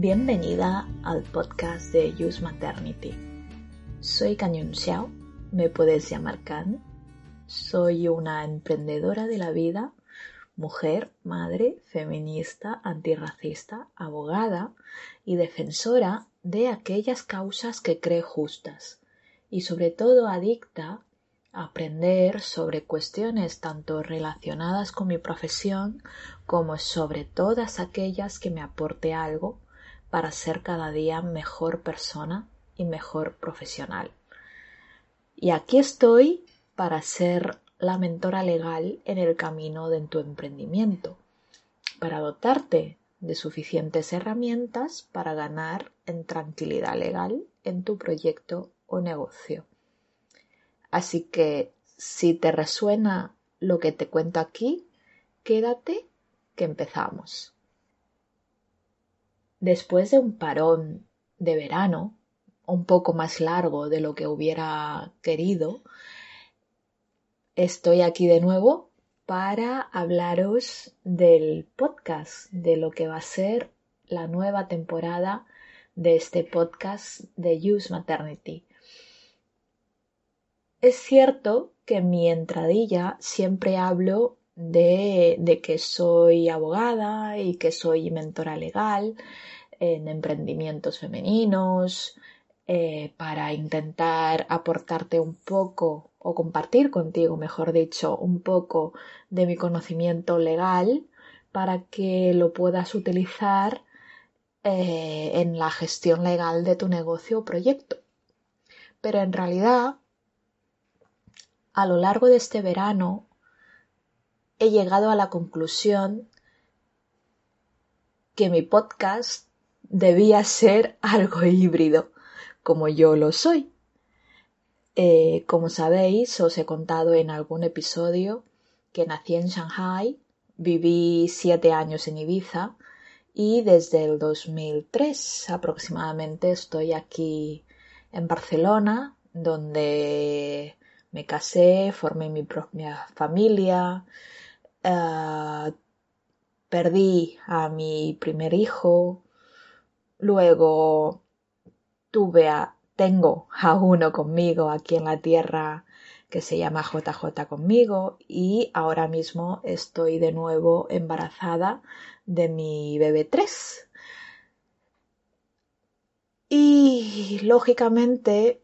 Bienvenida al podcast de Use Maternity. Soy Kanyun Xiao, me puedes llamar Kan. Soy una emprendedora de la vida, mujer, madre, feminista, antirracista, abogada y defensora de aquellas causas que cree justas y sobre todo adicta a aprender sobre cuestiones tanto relacionadas con mi profesión como sobre todas aquellas que me aporte algo para ser cada día mejor persona y mejor profesional. Y aquí estoy para ser la mentora legal en el camino de tu emprendimiento, para dotarte de suficientes herramientas para ganar en tranquilidad legal en tu proyecto o negocio. Así que si te resuena lo que te cuento aquí, quédate que empezamos. Después de un parón de verano, un poco más largo de lo que hubiera querido, estoy aquí de nuevo para hablaros del podcast, de lo que va a ser la nueva temporada de este podcast de Use Maternity. Es cierto que en mi entradilla siempre hablo de, que soy abogada y que soy mentora legal en emprendimientos femeninos, eh, para intentar aportarte un poco o compartir contigo, mejor dicho, un poco de mi conocimiento legal para que lo puedas utilizar eh, en la gestión legal de tu negocio o proyecto. Pero en realidad, a lo largo de este verano he llegado a la conclusión que mi podcast debía ser algo híbrido, como yo lo soy. Eh, como sabéis, os he contado en algún episodio que nací en Shanghai, viví siete años en Ibiza y desde el 2003 aproximadamente estoy aquí en Barcelona, donde me casé, formé mi propia familia, Ah, perdí a mi primer hijo, luego tuve a, tengo a uno conmigo aquí en la tierra que se llama JJ conmigo y ahora mismo estoy de nuevo embarazada de mi bebé 3. Y lógicamente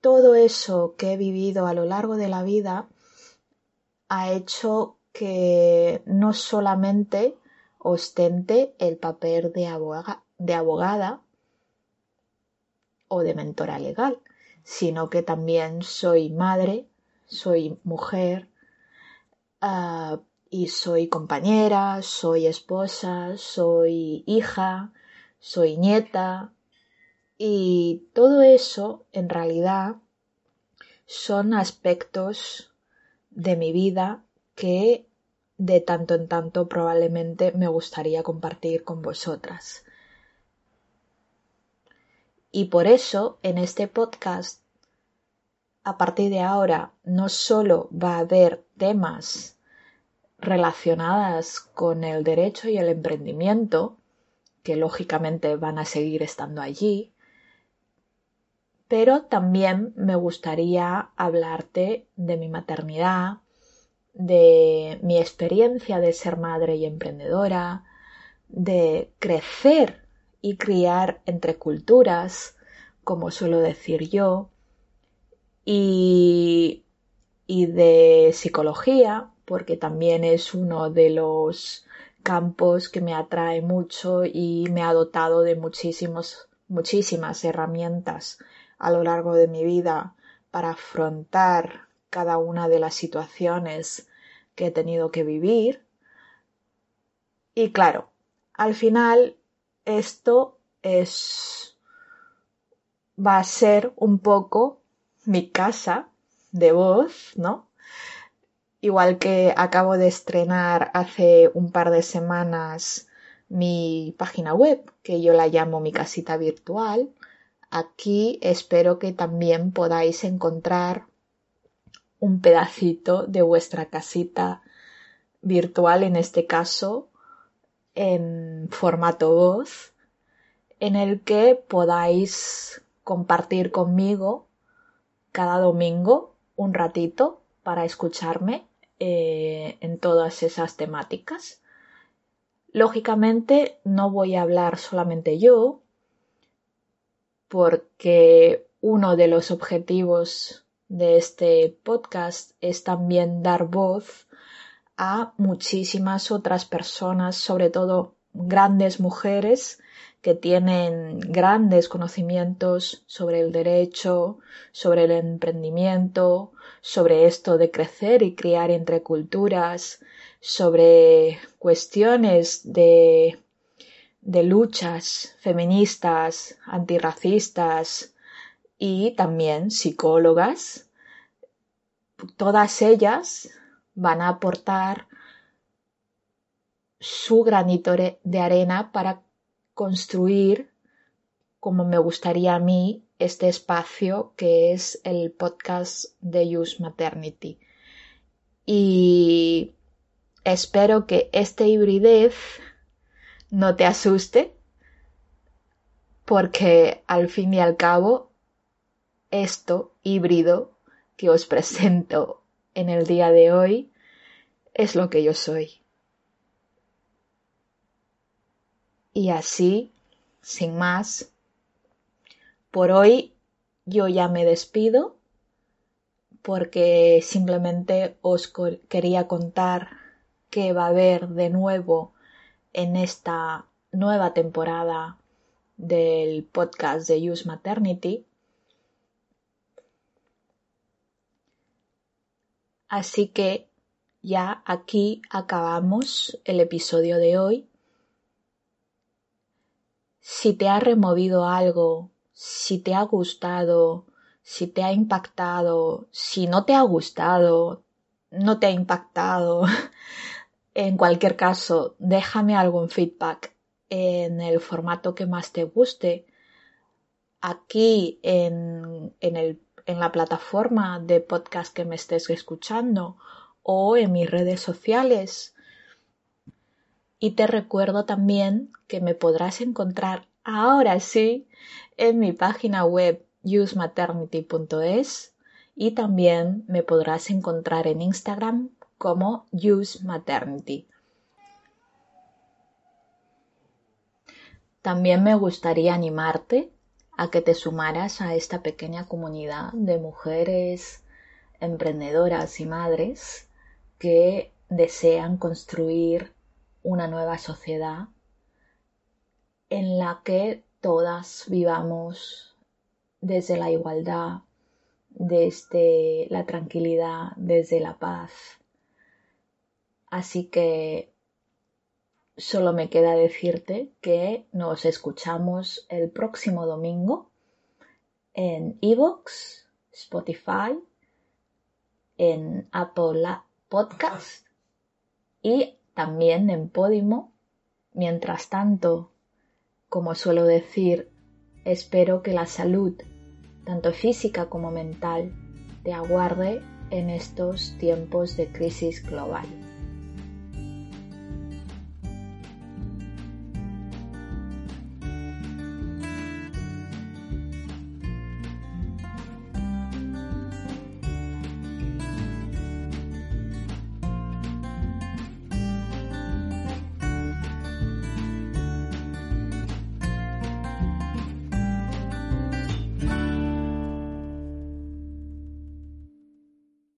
todo eso que he vivido a lo largo de la vida ha hecho que no solamente ostente el papel de, abogada o de mentora legal, sino que también soy madre, soy mujer ah, y soy compañera, soy esposa, soy hija, soy nieta. Y todo eso en realidad son aspectos de mi vida que de tanto en tanto probablemente me gustaría compartir con vosotras. Y por eso en este podcast, a partir de ahora, no solo va a haber temas relacionadas con el derecho y el emprendimiento, que lógicamente van a seguir estando allí, pero también me gustaría hablarte de mi maternidad, de mi experiencia de ser madre y emprendedora, de crecer y criar entre culturas, como suelo decir yo, y y de psicología, porque también es uno de los campos que me atrae mucho y me ha dotado de muchísimos, muchísimas herramientas a lo largo de mi vida para afrontar cada una de las situaciones que he tenido que vivir. Y claro, al final esto es va a ser un poco mi casa de voz, ¿no? Igual que acabo de estrenar hace un par de semanas mi página web, que yo la llamo mi casita virtual, aquí espero que también podáis encontrar un pedacito de vuestra casita virtual, en este caso en formato voz, en el que podáis compartir conmigo cada domingo un ratito para escucharme eh, en todas esas temáticas. Lógicamente no voy a hablar solamente yo, porque uno de los objetivos de este podcast es también dar voz a muchísimas otras personas, sobre todo grandes mujeres que tienen grandes conocimientos sobre el derecho, sobre el emprendimiento, sobre esto de crecer y criar entre culturas, sobre cuestiones de, de luchas feministas, antirracistas y también psicólogas. Todas ellas van a aportar su granito de arena para construir como me gustaría a mí este espacio que es el podcast de Use Maternity. Y espero que este hibridez no te asuste porque al fin y al cabo esto híbrido que os presento en el día de hoy es lo que yo soy. Y así, sin más, por hoy yo ya me despido porque simplemente os quería contar qué va a haber de nuevo en esta nueva temporada del podcast de Use Maternity. Así que ya aquí acabamos el episodio de hoy si te ha removido algo, si te ha gustado, si te ha impactado, si no te ha gustado, no te ha impactado. en cualquier caso, déjame algún feedback en el formato que más te guste. Aquí en, en, el, en la plataforma de podcast que me estés escuchando o en mis redes sociales y te recuerdo también que me podrás encontrar ahora sí en mi página web usematernity.es y también me podrás encontrar en Instagram como usematernity. También me gustaría animarte a que te sumaras a esta pequeña comunidad de mujeres emprendedoras y madres que desean construir una nueva sociedad en la que todas vivamos desde la igualdad, desde la tranquilidad, desde la paz. Así que solo me queda decirte que nos escuchamos el próximo domingo en Evox, Spotify, en Apple Podcast y también en Podimo. Mientras tanto, como suelo decir, espero que la salud, tanto física como mental, te aguarde en estos tiempos de crisis global.